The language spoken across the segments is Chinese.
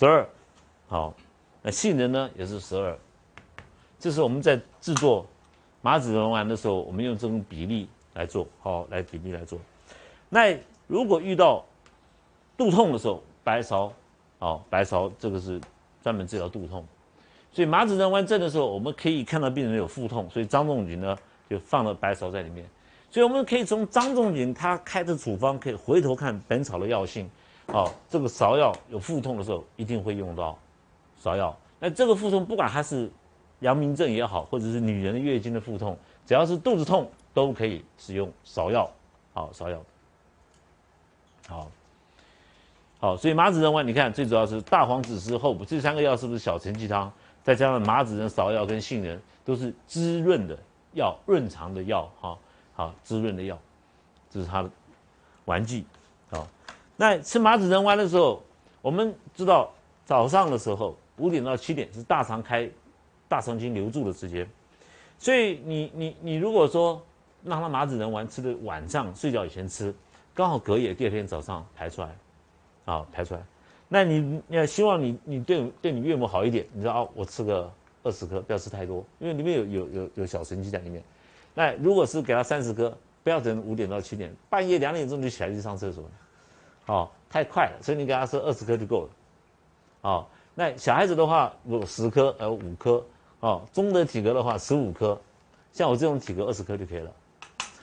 十二，好，那杏仁呢也是十二。这是我们在制作麻子仁丸的时候，我们用这种比例来做，好，来比例来做。那如果遇到肚痛的时候，白芍，好，白芍这个是专门治疗肚痛。所以麻子仁丸症的时候，我们可以看到病人有腹痛，所以张仲景呢就放了白芍在里面。所以我们可以从张仲景他开的处方，可以回头看本草的药性。好，这个芍药有腹痛的时候，一定会用到芍药。那这个腹痛，不管它是阳明症也好，或者是女人的月经的腹痛，只要是肚子痛，都可以使用芍药。好，芍药。好，好，所以麻子仁丸，你看最主要是大黄、子、实、厚朴这三个药，是不是小承气汤？再加上麻子仁、芍药跟杏仁，都是滋润的药，润肠的药。哈，好，滋润的药，这是它的丸剂。那吃麻子仁丸的时候，我们知道早上的时候五点到七点是大肠开。大肠经留住的时间，所以你你你如果说让他麻子仁丸吃的晚上睡觉以前吃，刚好隔夜第二天早上排出来，啊排出来，那你你要希望你你对对你岳母好一点，你知道哦，我吃个二十颗，不要吃太多，因为里面有有有有小神经在里面。那如果是给他三十颗，不要等五点到七点，半夜两点钟就起来去上厕所，哦太快了，所以你给他吃二十颗就够了，哦那小孩子的话，有十颗呃五颗。哦，中等体格的话，十五颗，像我这种体格，二十颗就可以了。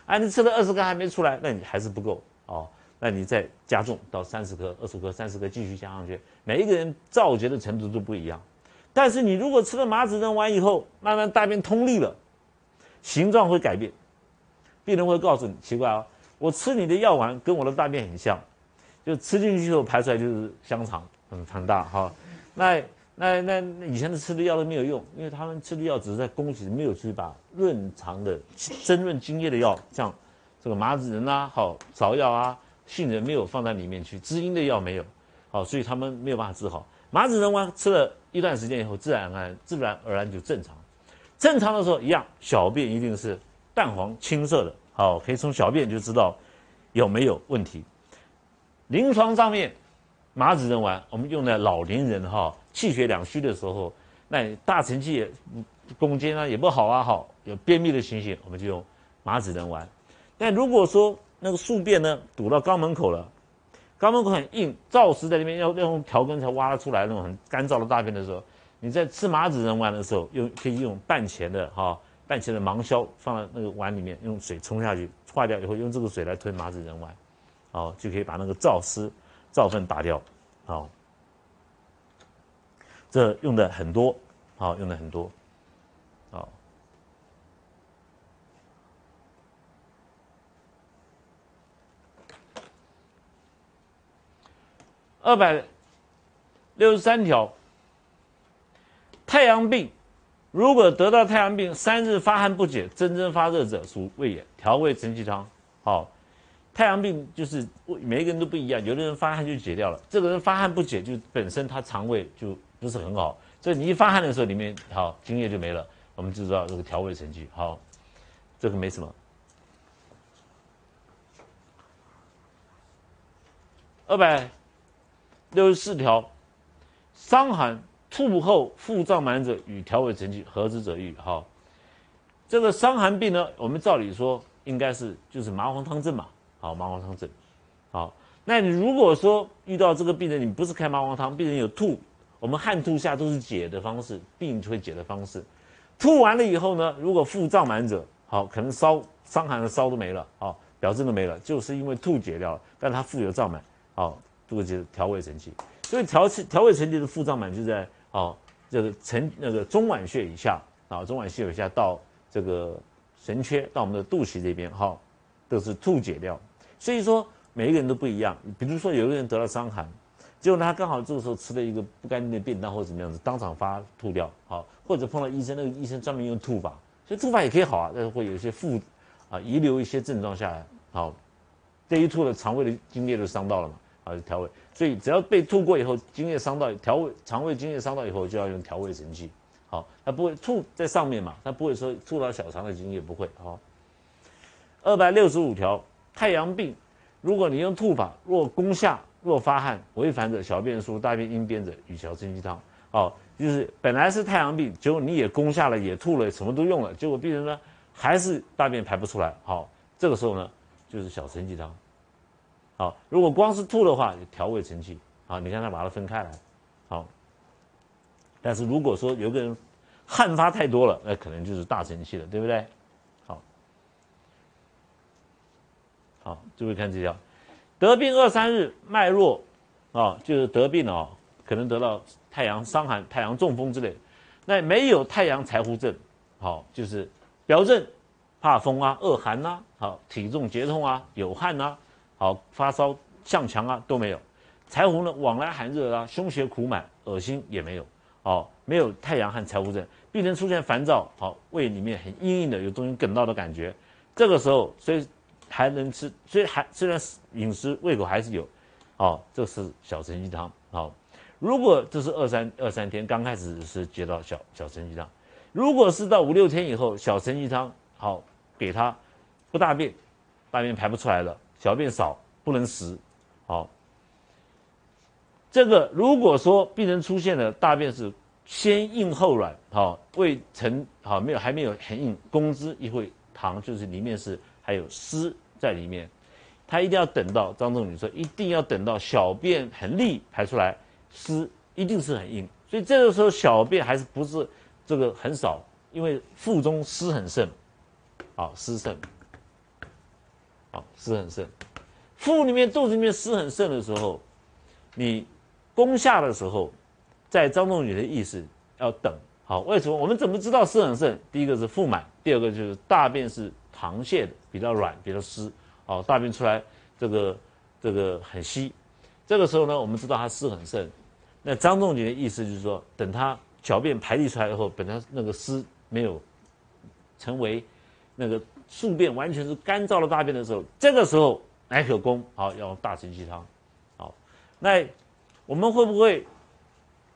啊，你吃了二十颗还没出来，那你还是不够哦。那你再加重到三十颗、二十颗、三十颗，继续加上去。每一个人造结的程度都不一样。但是你如果吃了麻子仁丸以后，慢慢大便通利了，形状会改变。病人会告诉你，奇怪啊，我吃你的药丸跟我的大便很像，就吃进去以后排出来就是香肠，很很大哈。那。那那那以前的吃的药都没有用，因为他们吃的药只是在供给，没有去把润肠的、增润津液的药，像这个麻子仁啊、好芍药啊、杏仁没有放在里面去，滋阴的药没有，好，所以他们没有办法治好。麻子仁丸吃了一段时间以后，自然而然、自然而然就正常。正常的时候一样，小便一定是淡黄青色的，好，可以从小便就知道有没有问题。临床上面，麻子仁丸我们用在老年人哈。气血两虚的时候，那大承气也攻坚啊也不好啊，好有便秘的情形，我们就用麻子仁丸。但如果说那个宿便呢堵到肛门口了，肛门口很硬，燥湿在那边，要要用调根才挖得出来那种很干燥的大便的时候，你在吃麻子仁丸的时候，用可以用半钱的哈半钱的芒硝放在那个碗里面，用水冲下去化掉以后，用这个水来吞麻子仁丸，好就可以把那个燥湿燥分打掉，好。这用的很多，好用的很多，好。二百六十三条，太阳病，如果得到太阳病，三日发汗不解，蒸蒸发热者，属胃炎，调味承气汤。好，太阳病就是每一个人都不一样，有的人发汗就解掉了，这个人发汗不解，就本身他肠胃就。不是很好，所以你一发汗的时候，里面好津液就没了，我们就知道这个调味成绩好，这个没什么。二百六十四条，伤寒吐后腹胀满者与调味成绩何之者愈？好，这个伤寒病呢，我们照理说应该是就是麻黄汤症嘛，好麻黄汤症，好，那你如果说遇到这个病人，你不是开麻黄汤，病人有吐。我们汗吐下都是解的方式，病就会解的方式。吐完了以后呢，如果腹胀满者，好，可能烧伤寒的烧都没了，好，表症都没了，就是因为吐解掉了，但它腹有胀满，好，这个就是调胃神气。所以调调胃神气的腹胀满就在好这个承那个中脘穴以下，啊，中脘穴以下到这个神阙到我们的肚脐这边，好，都是吐解掉。所以说每一个人都不一样，比如说有一个人得了伤寒。结果他刚好这个时候吃了一个不干净的便当或者怎么样子，当场发吐掉，好，或者碰到医生，那个医生专门用吐法，所以吐法也可以好啊，但是会有一些负，啊，遗留一些症状下来，好，这一吐了，肠胃的津液就伤到了嘛，啊，调胃，所以只要被吐过以后，津液伤到，调胃，肠胃津液伤到以后，就要用调胃神器，好，它不会吐在上面嘛，它不会说吐到小肠的津液不会，好，二百六十五条，太阳病，如果你用吐法，若攻下。若发汗，违反者小便疏，大便阴便者，与小承气汤。哦，就是本来是太阳病，结果你也攻下了，也吐了，什么都用了，结果病人呢还是大便排不出来。好，这个时候呢就是小承气汤。好，如果光是吐的话，调胃承气。好，你看他把它分开来。好，但是如果说有个人汗发太多了，那可能就是大承气了，对不对？好，好，注意看这条，得病二三日，脉弱，啊，就是得病了哦，可能得到太阳伤寒、太阳中风之类。那没有太阳柴胡症，好，就是表症怕风啊、恶寒呐，好，体重结痛啊、有汗呐，好，发烧、向强啊都没有。柴胡呢，往来寒热啊，胸胁苦满，恶心也没有，哦，没有太阳和柴胡症，病人出现烦躁，好，胃里面很硬硬的，有东西梗到的感觉，这个时候所以还能吃，虽还虽然饮食胃口还是有，哦，这是小承气汤，好，如果这是二三二三天刚开始是接到小小承气汤，如果是到五六天以后，小承气汤好给他不大便，大便排不出来了，小便少，不能食，好。这个如果说病人出现了大便是先硬后软，好未成好没有还没有很硬，攻之一会糖就是里面是还有湿在里面，他一定要等到张仲景说一定要等到小便很利排出来，湿一定是很硬，所以这个时候小便还是不是这个很少，因为腹中湿很盛，好湿盛，好湿很盛，腹里面肚子里面湿很盛的时候，你。攻下的时候，在张仲景的意思要等好，为什么？我们怎么知道湿很盛？第一个是腹满，第二个就是大便是溏泻的，比较软，比较湿。哦，大便出来这个这个很稀，这个时候呢，我们知道它湿很盛。那张仲景的意思就是说，等他小便排利出来以后，本来那个湿没有成为那个宿便完全是干燥的大便的时候，这个时候乃可攻。好，要用大承气汤。好，那。我们会不会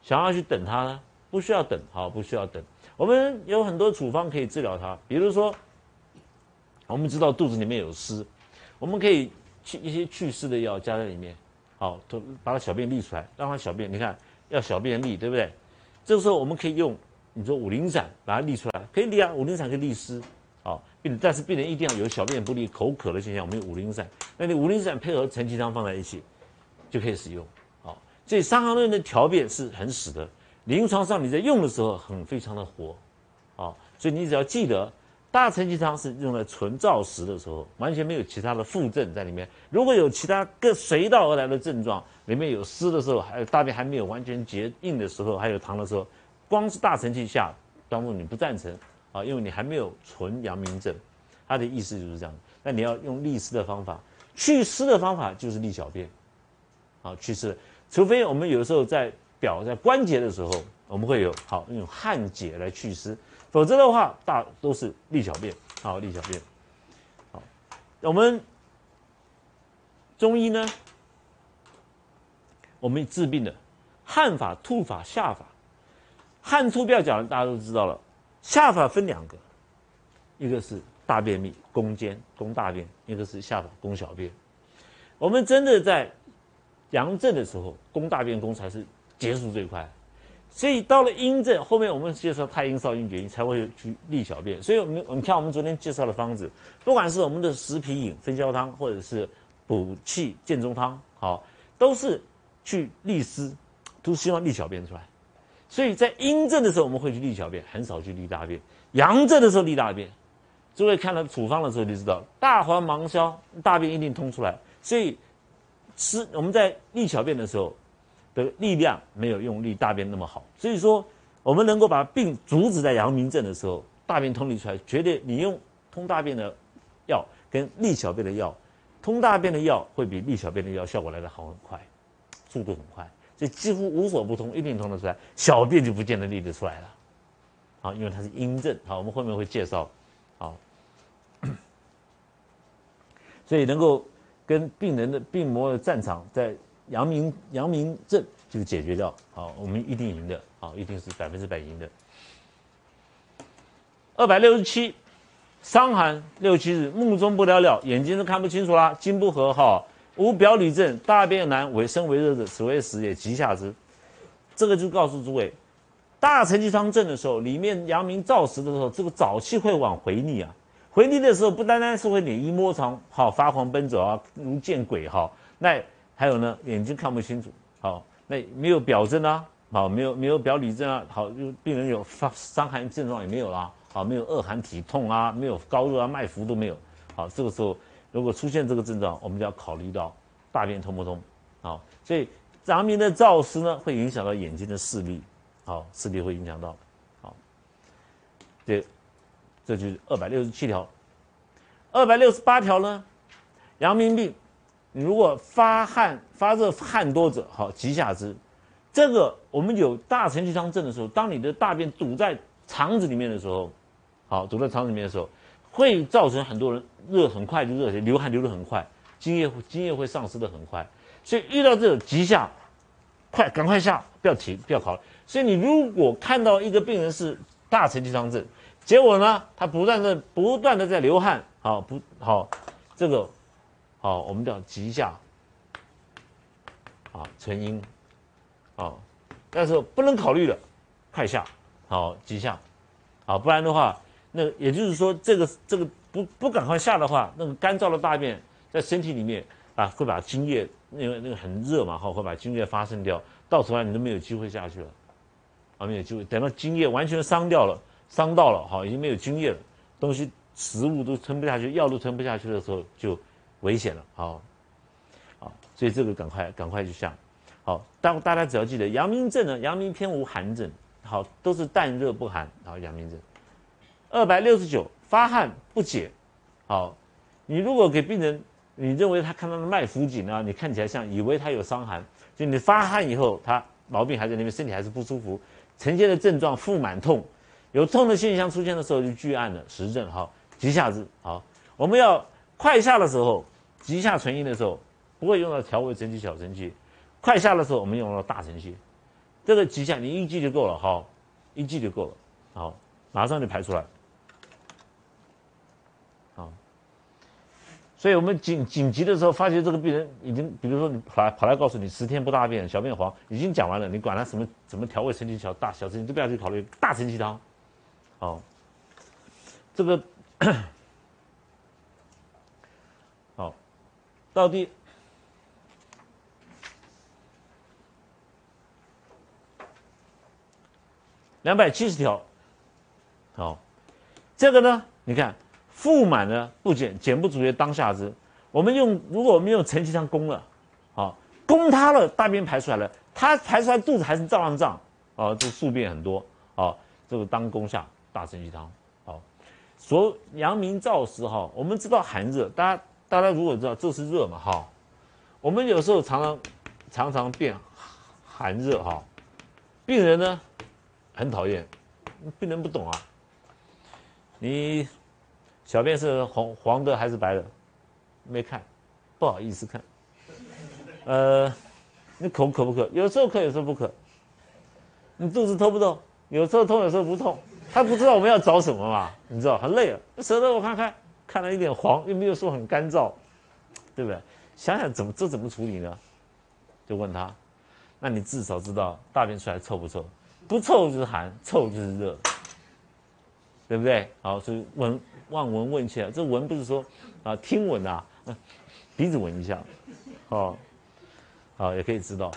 想要去等它呢？不需要等，好，不需要等。我们有很多处方可以治疗它，比如说，我们知道肚子里面有湿，我们可以去一些祛湿的药加在里面，好，都把它小便利出来，让它小便，你看要小便利，对不对？这个时候我们可以用你说五苓散把它利出来，可以利啊，五苓散可以利湿，好，病但是病人一定要有小便不利、口渴的现象，我们用五苓散，那你五苓散配合承气汤放在一起，就可以使用。所以《伤寒论》的调便是很死的，临床上你在用的时候很非常的活，啊，所以你只要记得大承气汤是用来纯燥湿的时候，完全没有其他的附症在里面。如果有其他各随道而来的症状，里面有湿的时候，还有大便还没有完全结硬的时候，还有糖的时候，光是大承气下，端木你不赞成啊，因为你还没有纯阳明症，他的意思就是这样。那你要用利湿的方法，祛湿的方法就是利小便，啊，祛湿。除非我们有时候在表在关节的时候，我们会有？好用汗解来祛湿，否则的话大都是利小便，好利小便。好，我们中医呢，我们治病的汗法、吐法、下法。汗出不要讲了，大家都知道了。下法分两个，一个是大便秘攻坚攻大便，一个是下法攻小便。我们真的在。阳症的时候，攻大便攻才是结束最快，所以到了阴症后面，我们介绍太阴、少阴、厥阴才会去利小便。所以，我们我们看我们昨天介绍的方子，不管是我们的食皮饮、分焦汤，或者是补气健中汤，好，都是去利湿，都希望利小便出来。所以在阴症的时候，我们会去利小便，很少去利大便；阳症的时候利大便。诸位看了处方的时候就知道，大黄芒硝，大便一定通出来。所以。湿，我们在利小便的时候的力量没有用力大便那么好，所以说我们能够把病阻止在阳明症的时候，大便通利出来，绝对你用通大便的药跟利小便的药，通大便的药会比利小便的药效果来的好很快，速度很快，所以几乎无所不通，一定通得出来，小便就不见得利得出来了，好，因为它是阴症，好，我们后面会介绍，好，所以能够。跟病人的病魔的战场，在阳明阳明症就解决掉，好，我们一定赢的，好，一定是百分之百赢的。二百六十七，伤寒六七日，目中不了了，眼睛都看不清楚啦，筋不和哈，无表里症，大便难，为生为热者，此为实也，急下之。这个就告诉诸位，大承气汤症的时候，里面阳明燥实的时候，这个早气会往回逆啊。回逆的时候，不单单是会脸一摸长，好发狂奔走啊，如见鬼哈。那还有呢，眼睛看不清楚，好，那没有表症啊，好，没有没有表里症啊，好，就病人有发伤寒症状也没有啦，好，没有恶寒体痛啊，没有高热啊，脉浮都没有，好，这个时候如果出现这个症状，我们就要考虑到大便通不通，好，所以阳明的燥湿呢，会影响到眼睛的视力，好，视力会影响到，好，这。这就是二百六十七条，二百六十八条呢，阳明病，你如果发汗、发热、汗多者，好，急下之。这个我们有大承气汤症的时候，当你的大便堵在肠子里面的时候，好，堵在肠子里面的时候，会造成很多人热很快就热起来，流汗流得很快，津液津液会丧失的很快。所以遇到这种急下，快赶快下，不要停，不要考虑。所以你如果看到一个病人是大承气汤症，结果呢？他不断的、不断的在流汗，好不好？这个好，我们叫急下，啊，成因，啊，但是不能考虑的，快下，好急下，啊，不然的话，那也就是说，这个这个不不赶快下的话，那个干燥的大便在身体里面啊，会把津液，因为那个很热嘛，哈，会把津液发生掉，到头来你都没有机会下去了，啊，没有机会，等到津液完全伤掉了。伤到了，好，已经没有津液了，东西食物都吞不下去，药都吞不下去的时候就危险了，好，好，所以这个赶快赶快去下，好，但大家只要记得阳明症呢，阳明偏无寒症，好，都是淡热不寒，好，阳明症。二百六十九发汗不解，好，你如果给病人，你认为他看到的脉浮紧啊，你看起来像以为他有伤寒，就你发汗以后，他毛病还在那边，身体还是不舒服，呈现的症状腹满痛。有痛的现象出现的时候，就拒按了实证哈，急下之好。我们要快下的时候，急下存阴的时候，不会用到调味承气、小承气。快下的时候，我们用到大承气。这个急下你一记就够了哈，一记就够了，好，马上就排出来。好，所以我们紧紧急的时候，发觉这个病人已经，比如说你跑来跑来告诉你十天不大便，小便黄，已经讲完了，你管他什么什么调味承气、小大小承气都不要去考虑，大承气汤。好，这个到底两百七十条。好，这个呢，你看腹满呢不减，减不足曰当下之。我们用，如果我们用承气汤攻了，好，攻它了，大便排出来了，它排出来肚子还是照样胀，哦，这宿便很多，哦，这个当攻下。大承气汤，好，所阳明燥湿哈，我们知道寒热，大家大家如果知道这是热嘛哈，我们有时候常常常常变寒热哈，病人呢很讨厌，病人不懂啊，你小便是黄黄的还是白的？没看，不好意思看，呃，你口渴不渴？有时候渴，有时候不渴。你肚子痛不痛？有时候痛，有时候不痛。他不知道我们要找什么嘛？你知道很累了，舌头我看看，看了一点黄，又没有说很干燥，对不对？想想怎么这怎么处理呢？就问他，那你至少知道大便出来臭不臭？不臭就是寒，臭就是热，对不对？好，所以闻望闻问切，这闻不是说啊听闻啊，鼻子闻一下，好，好也可以知道，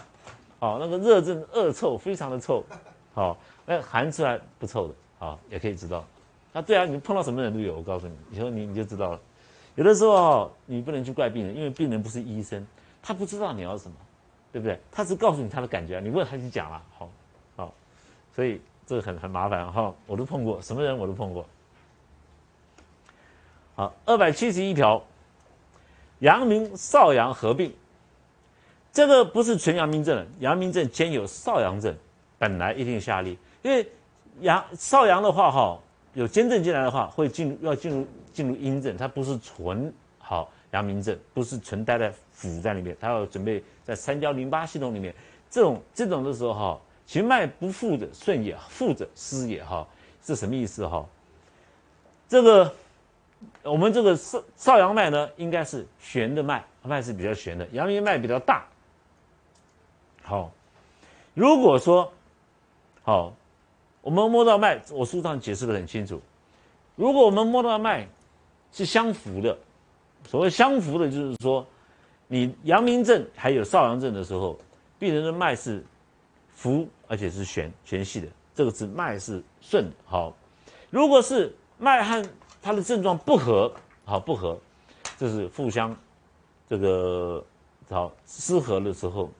好那个热症恶臭，非常的臭，好那寒出来不臭的。好，也可以知道，啊，对啊，你碰到什么人都有，我告诉你，以后你你就知道了。有的时候你不能去怪病人，因为病人不是医生，他不知道你要什么，对不对？他只告诉你他的感觉，你问他就讲了，好，好，所以这个很很麻烦哈，我都碰过，什么人我都碰过。好，二百七十一条，阳明少阳合并，这个不是纯阳明症，阳明症兼有少阳症，本来一定下利，因为。阳少阳的话，哈，有兼症进来的话，会进入要进入进入阴症，它不是纯好阳明症，不是纯待在腑在里面，它要准备在三焦淋巴系统里面。这种这种的时候，哈，其脉不复者顺也，复者失也，哈，是什么意思？哈，这个我们这个少少阳脉呢，应该是悬的脉，脉是比较悬的，阳明脉比较大。好，如果说好，我们摸到脉，我书上解释的很清楚。如果我们摸到脉是相符的，所谓相符的，就是说你阳明症还有少阳症的时候，病人的脉是浮而且是弦弦细的，这个是脉是顺。好，如果是脉和它的症状不合，好不合，这是互相这个好失和的时候，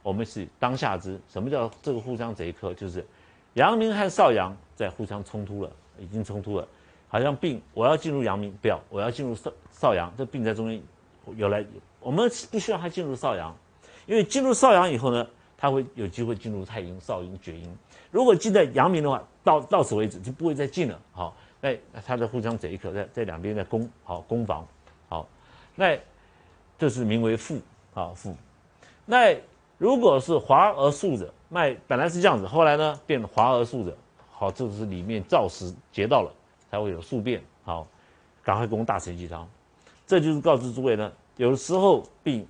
我们是当下知。什么叫这个互相这一刻？就是阳明和少阳在互相冲突了，已经冲突了，好像病我要进入阳明，不要我要进入少少阳，这病在中间有来，我们不需要它进入少阳，因为进入少阳以后呢，它会有机会进入太阴、少阴、厥阴。如果进在阳明的话，到到此为止就不会再进了。好，那它的互相这一刻在在两边在攻，好攻防。好，那这是名为复，啊复。那如果是滑而竖者，脉本来是这样子，后来呢变滑而竖者，好，这就是里面燥实结到了，才会有宿便。好，赶快攻大承气汤。这就是告知诸位呢，有的时候病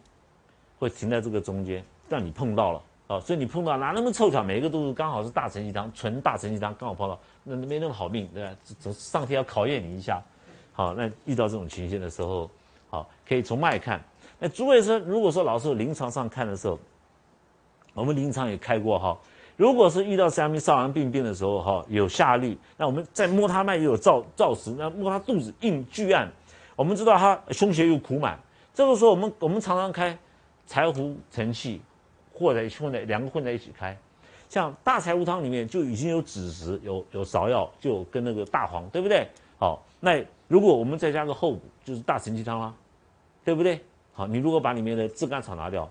会停在这个中间，让你碰到了，啊，所以你碰到哪那么凑巧，每一个都是刚好是大承气汤，纯大承气汤刚好碰到，那没那么好命，对吧？总上天要考验你一下。好，那遇到这种情形的时候，好，可以从脉看。那诸位说，如果说老师临床上看的时候，我们临床也开过哈。如果是遇到三明少阳病变的时候，哈，有下利，那我们再摸他脉又有燥燥实，那摸他肚子硬巨暗，我们知道他胸胁又苦满，这个时候我们我们常常开柴胡承气，或者混在两个混在一起开，像大柴胡汤里面就已经有枳实，有有芍药，就跟那个大黄，对不对？好，那。如果我们再加个厚补，就是大承气汤啦，对不对？好，你如果把里面的炙甘草拿掉，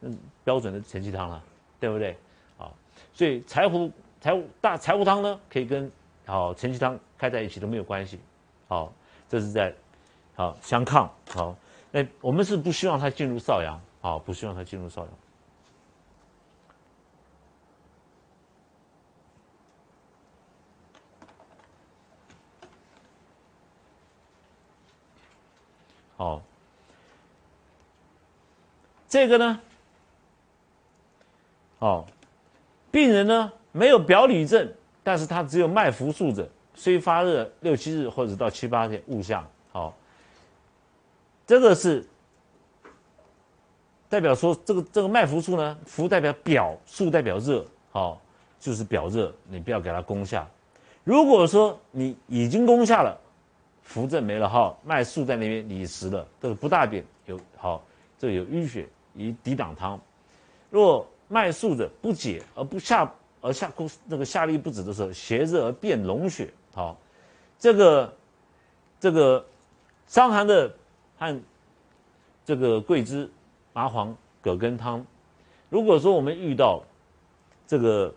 嗯，标准的承气汤了，对不对？好，所以柴胡柴胡大柴胡汤呢，可以跟好承气汤开在一起都没有关系。好，这是在好相抗。好，那我们是不希望它进入少阳，好，不希望它进入少阳。好，这个呢，哦，病人呢没有表里症，但是他只有脉浮数者，虽发热六七日或者到七八天，物象好，这个是代表说这个这个脉浮数呢，浮代表表，数代表热，好，就是表热，你不要给它攻下。如果说你已经攻下了。扶正没了哈，脉数在那边理实了，这个不大便有好，这有淤血，以抵挡汤。若脉数的不解而不下而下攻那个下利不止的时候，邪热而变脓血，好，这个这个伤寒的和这个桂枝、麻黄、葛根汤，如果说我们遇到这个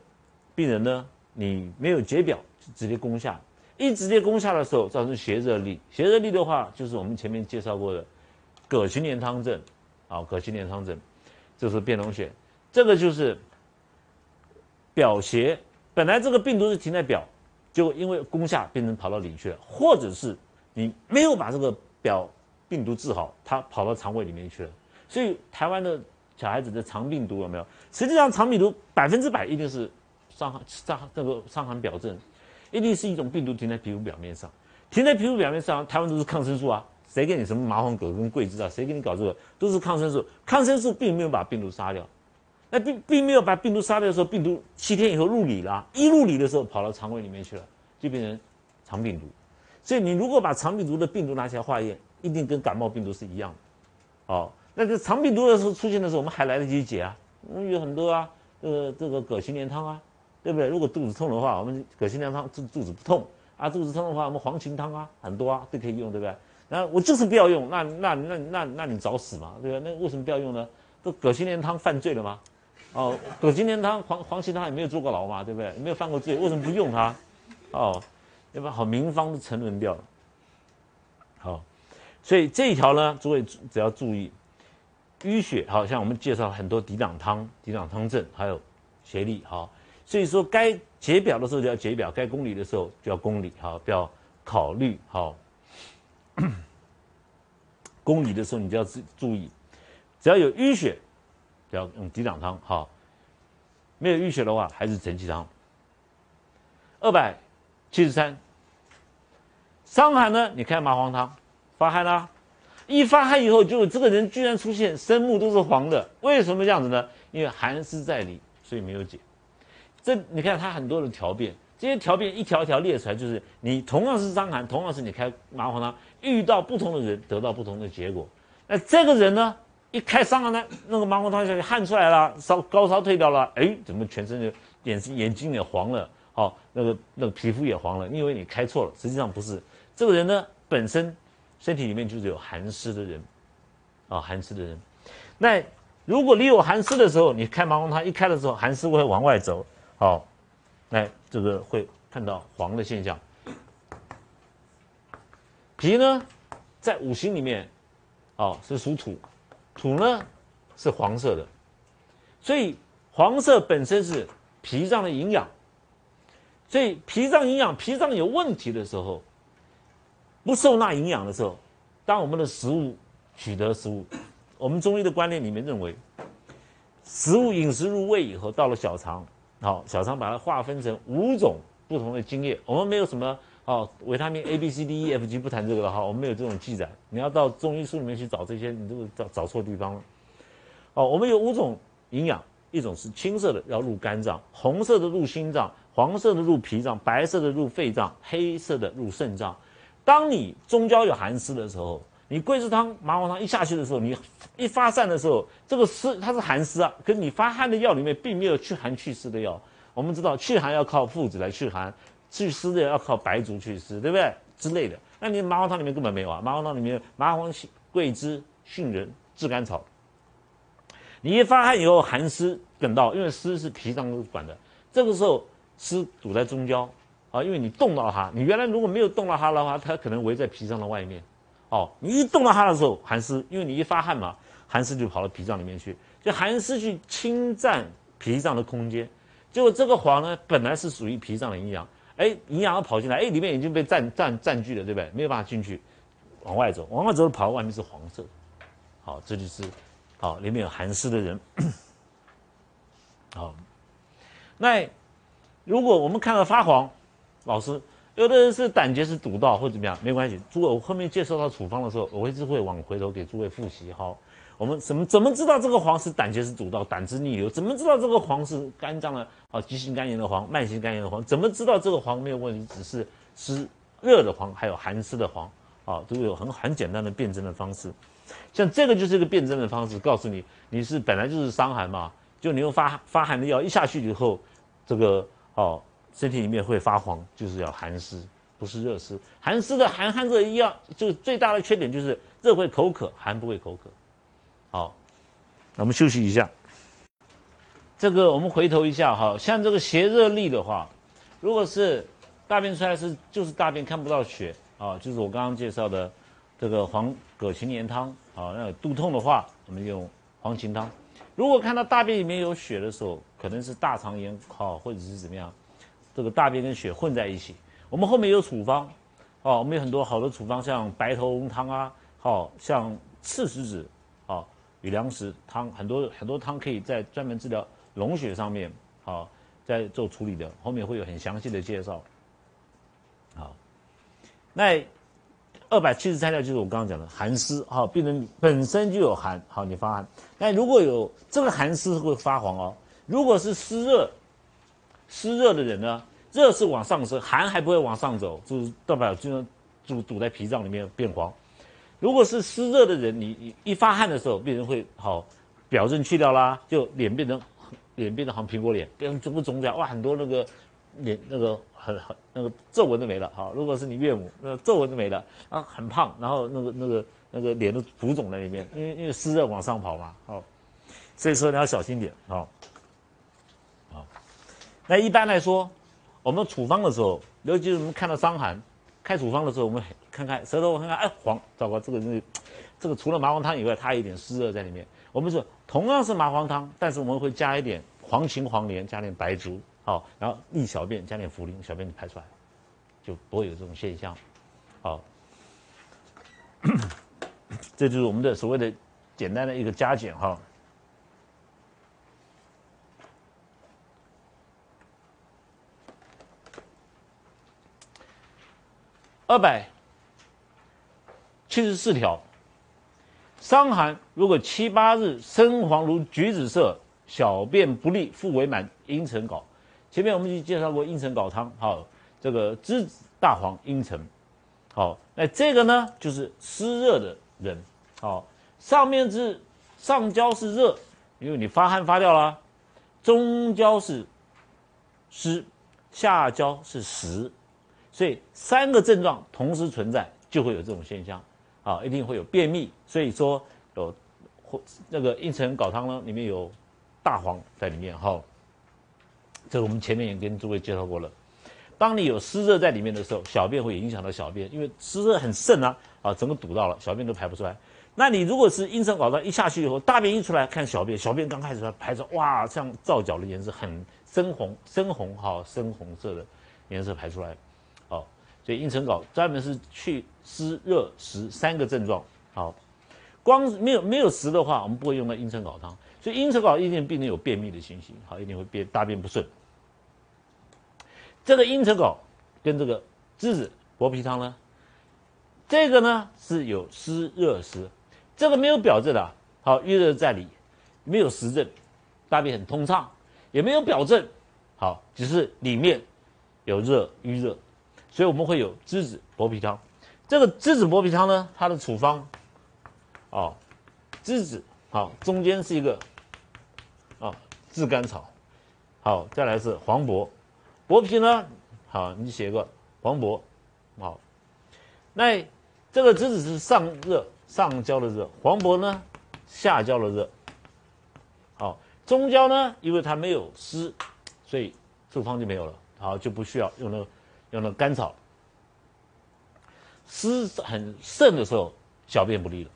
病人呢，你没有解表，就直接攻下。一直接攻下的时候，造成邪热力。邪热力的话，就是我们前面介绍过的葛荨连汤症，啊，葛荨连汤症，这是变脓血。这个就是表邪，本来这个病毒是停在表，就因为攻下变成跑到里去了，或者是你没有把这个表病毒治好，它跑到肠胃里面去了。所以台湾的小孩子的肠病毒有没有？实际上肠病毒百分之百一定是伤寒伤这个伤寒表症。一定是一种病毒停在皮肤表面上，停在皮肤表面上，台湾都是抗生素啊，谁给你什么麻黄葛跟桂枝啊？谁给你搞这个？都是抗生素，抗生素并没有把病毒杀掉，那并并没有把病毒杀掉的时候，病毒七天以后入里了，一入里的时候跑到肠胃里面去了，就变成肠病毒。所以你如果把肠病毒的病毒拿起来化验，一定跟感冒病毒是一样的。哦，那这肠病毒的时候出现的时候，我们还来得及解啊，我嗯，有很多啊，这个这个葛荨连汤啊。对不对？如果肚子痛的话，我们葛荨连汤肚肚子不痛啊。肚子痛的话，我们黄芩汤啊，很多啊都可以用，对不对？那我就是不要用，那那那那那你找死嘛，对不对？那为什么不要用呢？这葛荨连汤犯罪了吗？哦，葛荨连汤黄黄芪汤也没有坐过牢嘛，对不对？没有犯过罪，为什么不用它？哦，要不好名方都沉沦掉了。好，所以这一条呢，诸位只要注意淤血，好像我们介绍很多抵挡汤、抵挡汤症，还有协力，好。所以说，该解表的时候就要解表，该公理的时候就要公理，好，不要考虑好。公理的时候你就要注注意。只要有淤血，要用抵挡汤。好，没有淤血的话，还是承气汤。二百七十三，伤寒呢？你开麻黄汤，发汗啦，一发汗以后，就这个人居然出现生目都是黄的，为什么这样子呢？因为寒湿在里，所以没有解。这你看他很多的条变，这些条变一条一条列出来，就是你同样是伤寒，同样是你开麻黄汤，遇到不同的人得到不同的结果。那这个人呢，一开伤了呢，那个麻黄汤下去，汗出来了，烧高烧退掉了，哎，怎么全身的眼眼睛也黄了？好，那个那个皮肤也黄了，你以为你开错了，实际上不是。这个人呢，本身身体里面就是有寒湿的人，啊，寒湿的人。那如果你有寒湿的时候，你开麻黄汤一开的时候，寒湿会往外走。好，那这个会看到黄的现象。脾呢，在五行里面，哦是属土，土呢是黄色的，所以黄色本身是脾脏的营养。所以脾脏营养，脾脏有问题的时候，不受纳营养的时候，当我们的食物取得食物，我们中医的观念里面认为，食物饮食入胃以后，到了小肠。好，小肠把它划分成五种不同的津液。我们没有什么哦，维他命 A、B、C、D、E、F、G 不谈这个了哈，我们没有这种记载。你要到中医书里面去找这些，你都找找错地方了。哦，我们有五种营养，一种是青色的要入肝脏，红色的入心脏，黄色的入脾脏，白色的入肺脏，黑色的入肾脏。当你中焦有寒湿的时候。你桂枝汤、麻黄汤一下去的时候，你一发散的时候，这个湿它是寒湿啊，可你发汗的药里面并没有祛寒祛湿的药。我们知道祛寒要靠附子来祛寒，祛湿的要靠白术祛湿，对不对？之类的。那你麻黄汤里面根本没有啊，麻黄汤里面麻黄、桂枝、杏仁、炙甘草。你一发汗以后，寒湿梗到，因为湿是脾脏管的，这个时候湿堵在中焦啊，因为你动到它，你原来如果没有动到它的话，它可能围在脾脏的外面。哦，你一动到它的时候，寒湿，因为你一发汗嘛，寒湿就跑到脾脏里面去，就寒湿去侵占脾脏的空间。结果这个黄呢，本来是属于脾脏的营养，哎，营养要跑进来，哎，里面已经被占占占据了，对不对？没有办法进去，往外走，往外走跑到外面是黄色。好，这就是好里面有寒湿的人。好，那如果我们看到发黄，老师。有的人是胆结石堵到或怎么样，没关系。诸位，我后面介绍到处方的时候，我一直会往回头给诸位复习。好，我们怎么怎么知道这个黄是胆结石堵到、胆汁逆流？怎么知道这个黄是肝脏的啊？急性肝炎的黄、慢性肝炎的黄？怎么知道这个黄没有问题？只是湿热的黄，还有寒湿的黄啊，都有很很简单的辨证的方式。像这个就是一个辨证的方式，告诉你你是本来就是伤寒嘛，就你用发发寒的药一下去以后，这个哦。身体里面会发黄，就是要寒湿，不是热湿。寒湿的寒寒热一样，就最大的缺点就是热会口渴，寒不会口渴。好，那我们休息一下。这个我们回头一下哈，像这个邪热力的话，如果是大便出来是就是大便看不到血啊，就是我刚刚介绍的这个黄葛芩连汤啊。那肚痛的话，我们用黄芩汤。如果看到大便里面有血的时候，可能是大肠炎好，或者是怎么样。这个大便跟血混在一起，我们后面有处方，啊，我们有很多好的处方，像白头翁汤啊，好像赤石子，好与粮食汤，很多很多汤可以在专门治疗脓血上面，好在做处理的，后面会有很详细的介绍。好，那二百七十三条就是我刚刚讲的寒湿，好，病人本身就有寒，好你发寒，那如果有这个寒湿会发黄哦，如果是湿热。湿热的人呢，热是往上升，寒还不会往上走，就是代表就是堵堵在脾脏里面变黄。如果是湿热的人，你你一发汗的时候，病人会好表症去掉啦，就脸变成脸变得好像苹果脸，变成肿不肿起来，哇，很多那个脸那个很很那个皱纹都没了。好，如果是你岳母，那皱纹都没了，啊，很胖，然后那个那个那个脸都浮肿在里面，因为因为湿热往上跑嘛，好，所以说你要小心点，好。那一般来说，我们处方的时候，尤其是我们看到伤寒，开处方的时候，我们看看舌头，我看看，哎，黄，糟糕，这个是，这个除了麻黄汤以外，它有点湿热在里面。我们说同样是麻黄汤，但是我们会加一点黄芩、黄连，加点白术，好，然后利小便，加点茯苓，小便就排出来，就不会有这种现象，好，这就是我们的所谓的简单的一个加减哈。二百七十四条，伤寒如果七八日身黄如橘子色，小便不利，腹为满，阴沉睾。前面我们已经介绍过阴沉睾汤，好，这个栀子、大黄、茵陈，好，那这个呢就是湿热的人，好，上面是上焦是热，因为你发汗发掉了，中焦是湿，下焦是实。所以三个症状同时存在，就会有这种现象，啊，一定会有便秘。所以说有或那个茵陈睾汤呢，里面有大黄在里面哈。这个我们前面也跟诸位介绍过了。当你有湿热在里面的时候，小便会影响到小便，因为湿热很盛啊，啊，整个堵到了，小便都排不出来。那你如果是茵陈睾汤一下去以后，大便一出来，看小便，小便刚开始排出，哇，像皂角的颜色，很深红，深红哈，深红色的颜色排出来。所以茵陈睾专门是去湿热实三个症状。好，光没有没有实的话，我们不会用到茵陈睾汤。所以茵陈睾一定病人有便秘的情形，好，一定会便大便不顺。这个茵陈睾跟这个栀子薄皮汤呢，这个呢是有湿热实，这个没有表证的，好，郁热在里，没有实证，大便很通畅，也没有表证，好，只是里面有热郁热。所以我们会有栀子薄皮汤，这个栀子薄皮汤呢，它的处方，哦，栀子好，中间是一个，啊，炙甘草，好，再来是黄柏，薄皮呢，好，你写个黄柏，好，那这个栀子是上热上焦的热，黄柏呢下焦的热，好，中焦呢，因为它没有湿，所以处方就没有了，好，就不需要用那个。用了甘草，湿很盛的时候，小便不利了，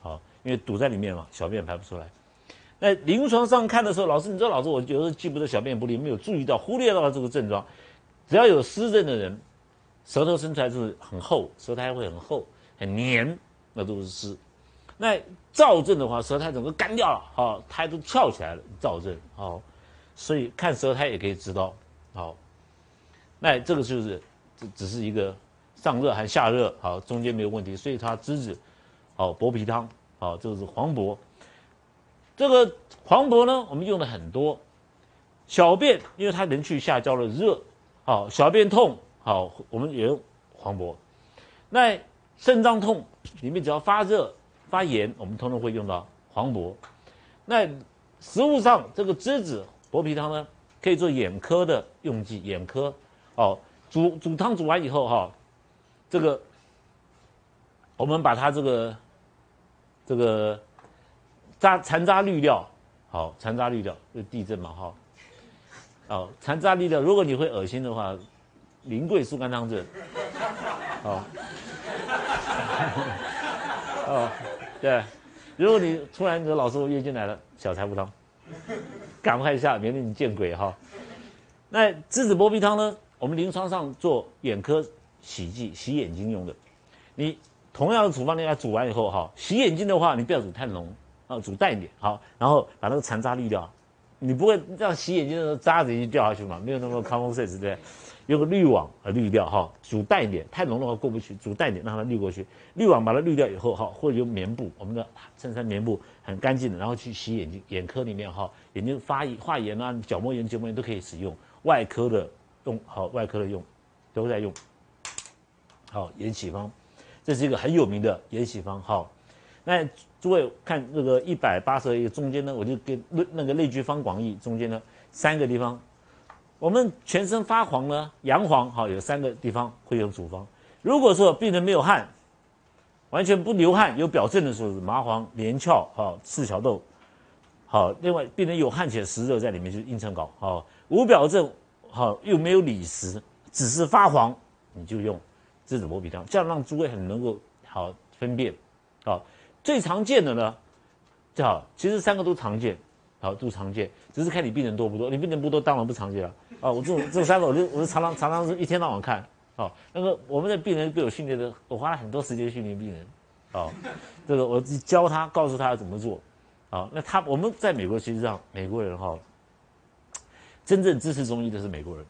好，因为堵在里面嘛，小便排不出来。那临床上看的时候，老师，你知道，老师，我有时候记不得小便不利，没有注意到，忽略到了这个症状。只要有湿症的人，舌头伸出来就是很厚，舌苔会很厚、很黏，那都是湿。那燥症的话，舌苔整个干掉了，好，苔都翘起来了，燥症，好，所以看舌苔也可以知道，好。那这个就是只只是一个上热还下热，好，中间没有问题，所以它栀子，好薄皮汤，好，这个是黄柏。这个黄柏呢，我们用的很多。小便，因为它能去下焦的热，好，小便痛，好，我们也用黄柏。那肾脏痛，里面只要发热发炎，我们通常会用到黄柏。那食物上，这个栀子薄皮汤呢，可以做眼科的用剂，眼科。哦，煮煮汤煮完以后哈，这个我们把它这个这个渣残渣滤掉，好，残渣滤掉，就地震嘛哈。哦，残渣滤掉，如果你会恶心的话，苓桂素甘汤症。好，哦，对，如果你突然你的老师我月经来了，小柴胡汤，赶快下，免得你见鬼哈。那栀子剥皮汤呢？我们临床上做眼科洗剂，洗眼睛用的。你同样的处方，你它煮完以后哈，洗眼睛的话，你不要煮太浓，啊，煮淡一点，好，然后把那个残渣滤掉。你不会让洗眼睛的时候渣子已经掉下去嘛？没有那么 common sense 对不对？用个滤网啊滤掉哈，煮淡一点，太浓的话过不去，煮淡一点让它滤过去。滤网把它滤掉以后哈，或者用棉布，我们的衬衫棉布很干净的，然后去洗眼睛，眼科里面哈，眼睛发炎化炎啊，角膜炎、结膜炎都可以使用，外科的。用好外科的用，都在用。好延禧方，这是一个很有名的延禧方。好，那诸位看那个一百八十页中间呢，我就给那那个内居方广义中间呢三个地方，我们全身发黄呢，阳黄好有三个地方会用处方。如果说病人没有汗，完全不流汗有表证的时候是麻黄连翘好赤小豆好，另外病人有汗且实热在里面就是茵陈睾好无表证。好，又没有理石，只是发黄，你就用栀子薄皮汤，这样让诸位很能够好分辨。好，最常见的呢，叫其实三个都常见，好都常见，只是看你病人多不多。你病人不多，当然不常见了。啊，我这种这种三个，我就我就常常常常是一天到晚看。好，那个我们的病人被我训练的，我花了很多时间训练病人。好，这个我教他，告诉他怎么做。好，那他我们在美国，其实上美国人哈，真正支持中医的是美国人，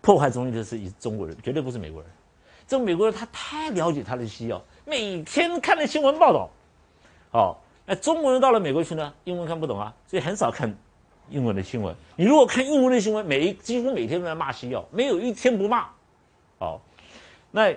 破坏中医的是中国人，绝对不是美国人。这美国人他太了解他的西药，每天看的新闻报道。哦，那中国人到了美国去呢，英文看不懂啊，所以很少看英文的新闻。你如果看英文的新闻，每几乎每天都在骂西药，没有一天不骂。哦，那